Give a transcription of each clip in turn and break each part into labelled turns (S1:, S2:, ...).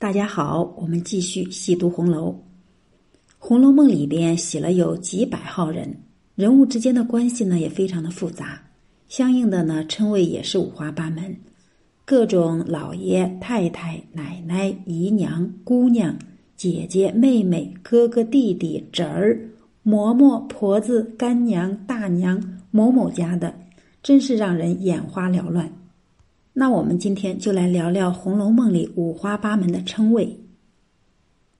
S1: 大家好，我们继续细读红楼。《红楼梦》里边写了有几百号人，人物之间的关系呢也非常的复杂，相应的呢称谓也是五花八门，各种老爷、太太、奶奶、姨娘、姑娘、姐姐、妹妹、哥哥、弟弟、侄儿、嬷嬷、婆子、干娘、大娘、某某家的，真是让人眼花缭乱。那我们今天就来聊聊《红楼梦》里五花八门的称谓。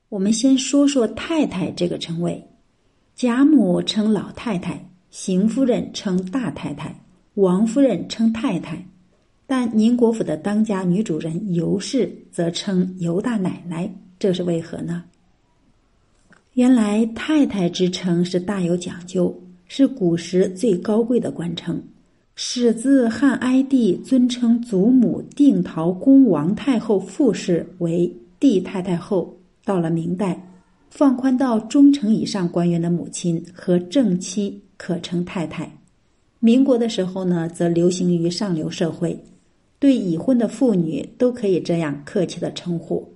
S1: 我们先说说“太太”这个称谓，贾母称老太太，邢夫人称大太太，王夫人称太太，但宁国府的当家女主人尤氏则称尤大奶奶，这是为何呢？原来“太太”之称是大有讲究，是古时最高贵的官称。始自汉哀帝尊称祖母定陶宫王太后傅氏为帝太太后，到了明代，放宽到中层以上官员的母亲和正妻可称太太。民国的时候呢，则流行于上流社会，对已婚的妇女都可以这样客气的称呼。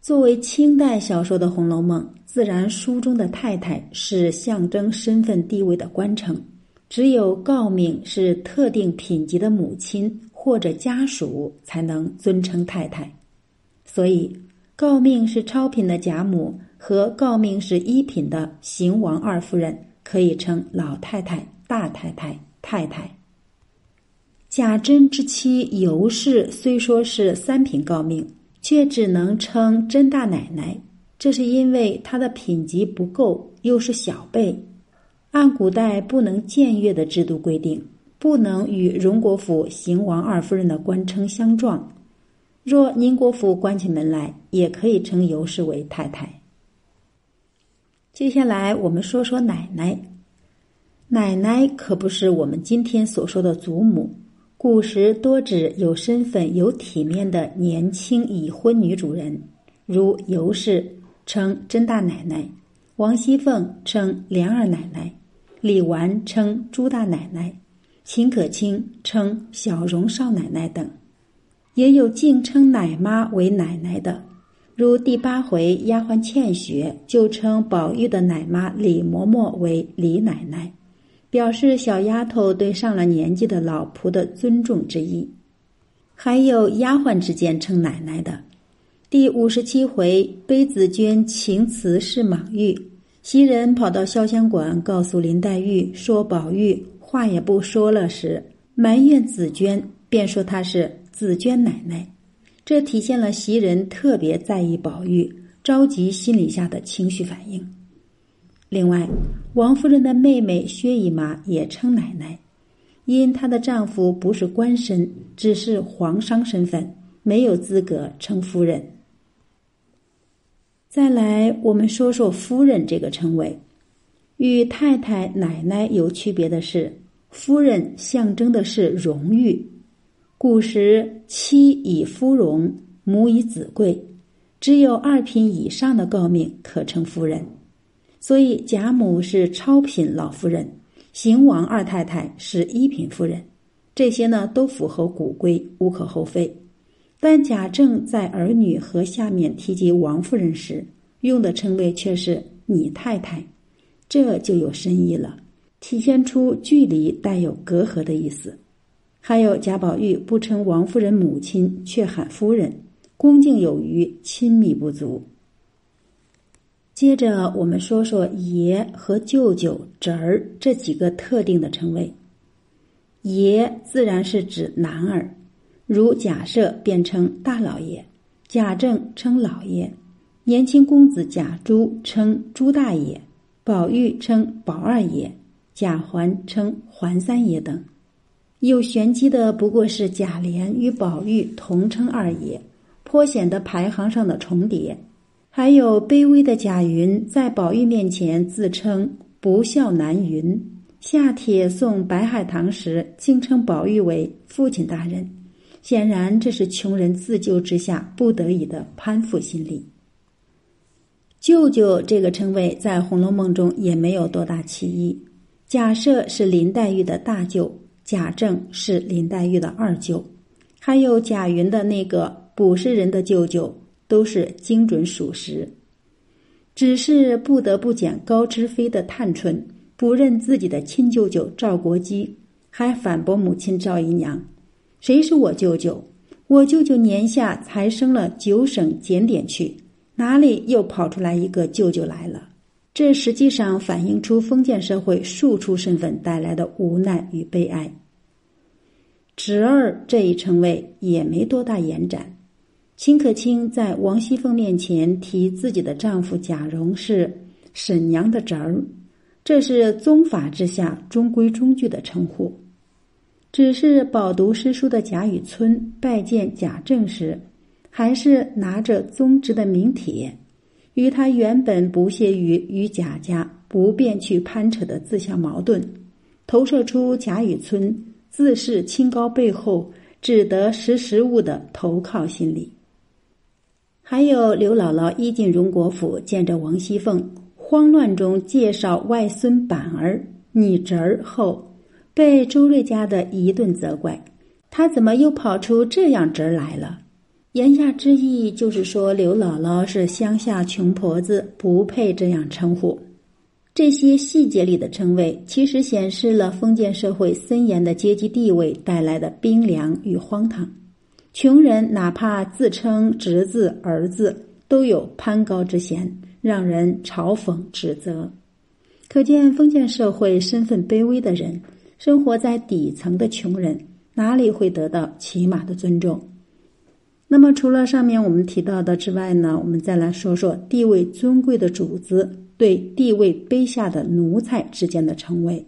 S1: 作为清代小说的《红楼梦》，自然书中的太太是象征身份地位的官称。只有诰命是特定品级的母亲或者家属才能尊称太太，所以诰命是超品的贾母和诰命是一品的邢王二夫人可以称老太太、大太太、太太。贾珍之妻尤氏虽说是三品诰命，却只能称甄大奶奶，这是因为她的品级不够，又是小辈。按古代不能僭越的制度规定，不能与荣国府邢王二夫人的官称相撞。若宁国府关起门来，也可以称尤氏为太太。接下来我们说说奶奶。奶奶可不是我们今天所说的祖母，古时多指有身份、有体面的年轻已婚女主人，如尤氏称甄大奶奶，王熙凤称莲二奶奶。李纨称朱大奶奶，秦可卿称小荣少奶奶等，也有敬称奶妈为奶奶的，如第八回丫鬟倩雪就称宝玉的奶妈李嬷嬷为李奶奶，表示小丫头对上了年纪的老仆的尊重之意。还有丫鬟之间称奶奶的，第五十七回杯子娟情辞是莽玉。袭人跑到潇湘馆，告诉林黛玉说：“宝玉话也不说了时，埋怨紫娟，便说她是紫娟奶奶。这体现了袭人特别在意宝玉，着急心理下的情绪反应。另外，王夫人的妹妹薛姨妈也称奶奶，因她的丈夫不是官绅，只是皇商身份，没有资格称夫人。”再来，我们说说“夫人”这个称谓，与太太、奶奶有区别的是，夫人象征的是荣誉。古时妻以夫荣，母以子贵，只有二品以上的诰命可称夫人。所以贾母是超品老夫人，邢王二太太是一品夫人，这些呢都符合古规，无可厚非。但贾政在儿女和下面提及王夫人时，用的称谓却是“你太太”，这就有深意了，体现出距离带有隔阂的意思。还有贾宝玉不称王夫人母亲，却喊夫人，恭敬有余，亲密不足。接着我们说说爷和舅舅、侄儿这几个特定的称谓。爷自然是指男儿。如贾赦便称大老爷，贾政称老爷，年轻公子贾珠称朱大爷，宝玉称宝二爷，贾环称环三爷等。有玄机的不过是贾琏与宝玉同称二爷，颇显得排行上的重叠。还有卑微的贾云在宝玉面前自称不孝男云，下帖送白海棠时，竟称宝玉为父亲大人。显然，这是穷人自救之下不得已的攀附心理。舅舅这个称谓在《红楼梦》中也没有多大歧义。假设是林黛玉的大舅，贾政是林黛玉的二舅，还有贾云的那个卜氏人的舅舅都是精准属实，只是不得不捡高知妃的探春，不认自己的亲舅舅赵国基，还反驳母亲赵姨娘：“谁是我舅舅？我舅舅年下才升了九省检点去，哪里又跑出来一个舅舅来了？”这实际上反映出封建社会庶出身份带来的无奈与悲哀。侄儿这一称谓也没多大延展。秦可卿在王熙凤面前提自己的丈夫贾蓉是婶娘的侄儿，这是宗法之下中规中矩的称呼。只是饱读诗书的贾雨村拜见贾政时，还是拿着宗侄的名帖。与他原本不屑于与贾家不便去攀扯的自相矛盾，投射出贾雨村自视清高背后只得识时务的投靠心理。还有刘姥姥一进荣国府，见着王熙凤，慌乱中介绍外孙板儿、你侄儿后，被周瑞家的一顿责怪，他怎么又跑出这样侄儿来了？言下之意就是说，刘姥姥是乡下穷婆子，不配这样称呼。这些细节里的称谓，其实显示了封建社会森严的阶级地位带来的冰凉与荒唐。穷人哪怕自称侄子、儿子，都有攀高之嫌，让人嘲讽指责。可见，封建社会身份卑微的人，生活在底层的穷人，哪里会得到起码的尊重？那么，除了上面我们提到的之外呢，我们再来说说地位尊贵的主子对地位卑下的奴才之间的称谓。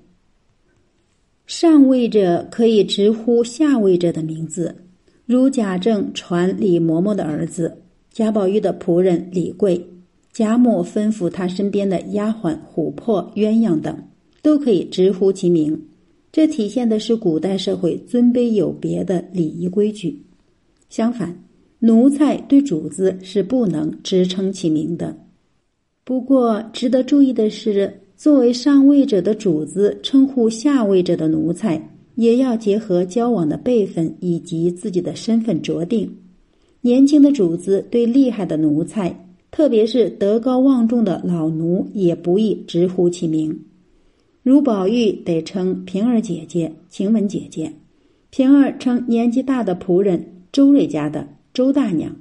S1: 上位者可以直呼下位者的名字，如贾政传李嬷嬷的儿子，贾宝玉的仆人李贵，贾母吩咐他身边的丫鬟琥珀、鸳鸯等，都可以直呼其名。这体现的是古代社会尊卑有别的礼仪规矩。相反。奴才对主子是不能直称其名的。不过，值得注意的是，作为上位者的主子称呼下位者的奴才，也要结合交往的辈分以及自己的身份酌定。年轻的主子对厉害的奴才，特别是德高望重的老奴，也不宜直呼其名。如宝玉得称平儿姐姐、晴雯姐姐；平儿称年纪大的仆人周瑞家的。周大娘、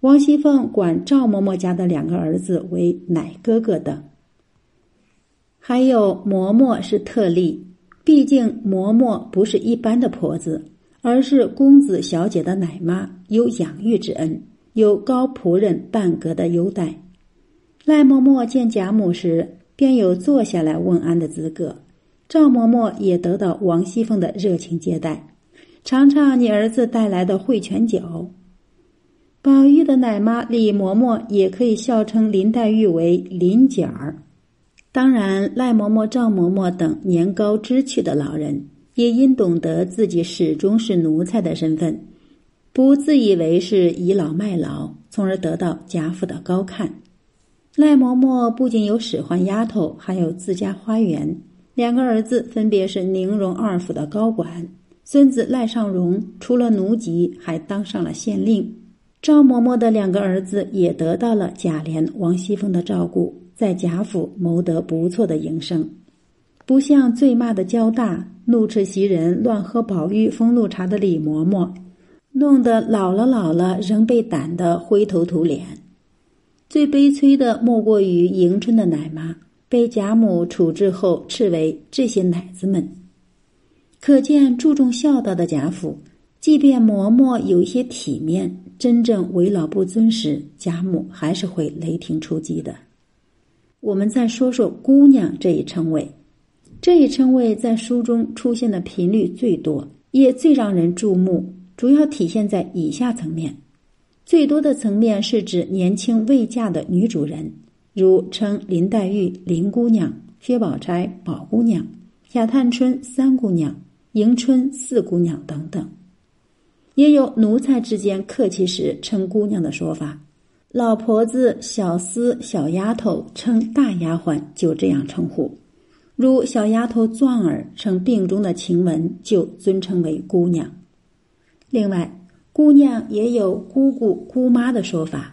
S1: 王熙凤管赵嬷嬷家的两个儿子为奶哥哥等，还有嬷嬷是特例，毕竟嬷嬷不是一般的婆子，而是公子小姐的奶妈，有养育之恩，有高仆人半格的优待。赖嬷嬷见贾母时，便有坐下来问安的资格；赵嬷嬷也得到王熙凤的热情接待，尝尝你儿子带来的汇泉酒。宝玉的奶妈李嬷嬷也可以笑称林黛玉为林姐儿。当然，赖嬷嬷、赵嬷嬷等年高知趣的老人，也因懂得自己始终是奴才的身份，不自以为是倚老卖老，从而得到贾府的高看。赖嬷嬷不仅有使唤丫头，还有自家花园，两个儿子分别是宁荣二府的高管，孙子赖尚荣除了奴籍，还当上了县令。赵嬷嬷的两个儿子也得到了贾琏、王熙凤的照顾，在贾府谋得不错的营生。不像醉骂的焦大、怒斥袭人、乱喝宝玉风露茶的李嬷嬷，弄得老了老了仍被打得灰头土脸。最悲催的莫过于迎春的奶妈被贾母处置后斥为这些奶子们。可见注重孝道的贾府，即便嬷嬷有一些体面。真正为老不尊时，贾母还是会雷霆出击的。我们再说说“姑娘”这一称谓，这一称谓在书中出现的频率最多，也最让人注目。主要体现在以下层面：最多的层面是指年轻未嫁的女主人，如称林黛玉“林姑娘”、薛宝钗“宝姑娘”、贾探春“三姑娘”、迎春“四姑娘”等等。也有奴才之间客气时称姑娘的说法，老婆子、小厮、小丫头称大丫鬟就这样称呼，如小丫头钻儿称病中的晴雯就尊称为姑娘。另外，姑娘也有姑姑、姑妈的说法，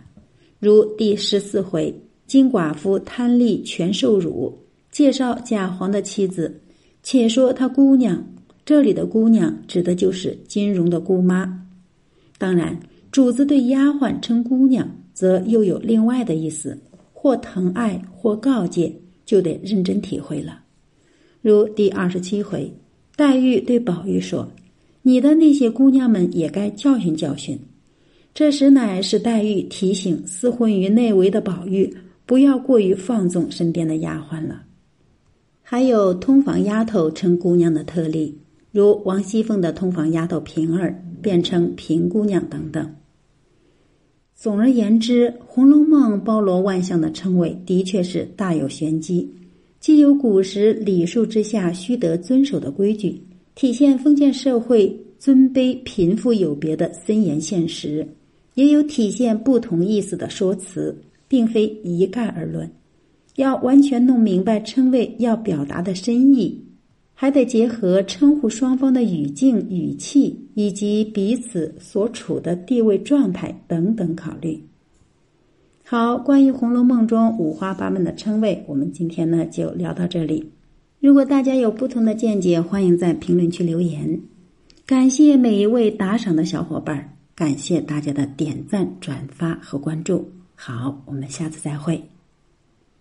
S1: 如第十四回，金寡妇贪利全受辱，介绍贾黄的妻子。且说他姑娘，这里的姑娘指的就是金荣的姑妈。当然，主子对丫鬟称姑娘，则又有另外的意思，或疼爱，或告诫，就得认真体会了。如第二十七回，黛玉对宝玉说。你的那些姑娘们也该教训教训。这时乃是黛玉提醒厮混于内围的宝玉，不要过于放纵身边的丫鬟了。还有通房丫头称姑娘的特例，如王熙凤的通房丫头平儿，便称平姑娘等等。总而言之，《红楼梦》包罗万象的称谓，的确是大有玄机，既有古时礼数之下须得遵守的规矩。体现封建社会尊卑贫富有别的森严现实，也有体现不同意思的说辞，并非一概而论。要完全弄明白称谓要表达的深意，还得结合称呼双方的语境、语气以及彼此所处的地位状态等等考虑。好，关于《红楼梦》中五花八门的称谓，我们今天呢就聊到这里。如果大家有不同的见解，欢迎在评论区留言。感谢每一位打赏的小伙伴，感谢大家的点赞、转发和关注。好，我们下次再会。